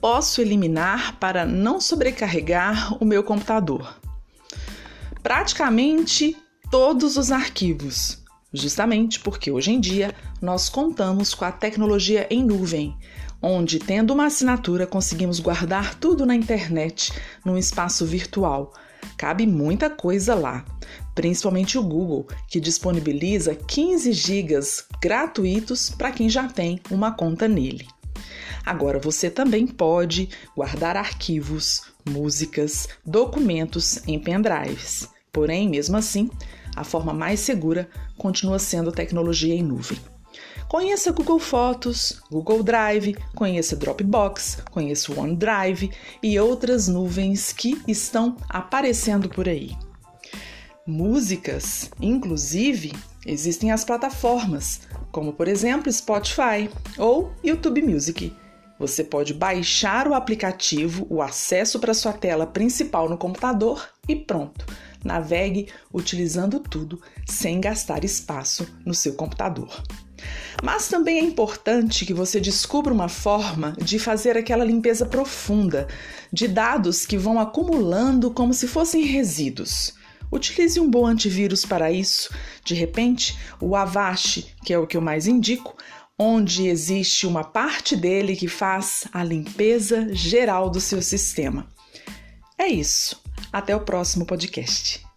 posso eliminar para não sobrecarregar o meu computador? Praticamente todos os arquivos, justamente porque hoje em dia nós contamos com a tecnologia em nuvem, onde, tendo uma assinatura, conseguimos guardar tudo na internet, num espaço virtual. Cabe muita coisa lá, principalmente o Google, que disponibiliza 15 GB gratuitos para quem já tem uma conta nele. Agora você também pode guardar arquivos, músicas, documentos em pendrives. Porém, mesmo assim, a forma mais segura continua sendo a tecnologia em nuvem. Conheça Google Fotos, Google Drive, conheça Dropbox, conheça OneDrive e outras nuvens que estão aparecendo por aí. Músicas, inclusive, existem as plataformas, como por exemplo Spotify ou YouTube Music. Você pode baixar o aplicativo, o acesso para sua tela principal no computador e pronto. Navegue utilizando tudo sem gastar espaço no seu computador. Mas também é importante que você descubra uma forma de fazer aquela limpeza profunda de dados que vão acumulando como se fossem resíduos. Utilize um bom antivírus para isso. De repente, o Avast, que é o que eu mais indico, onde existe uma parte dele que faz a limpeza geral do seu sistema. É isso. Até o próximo podcast.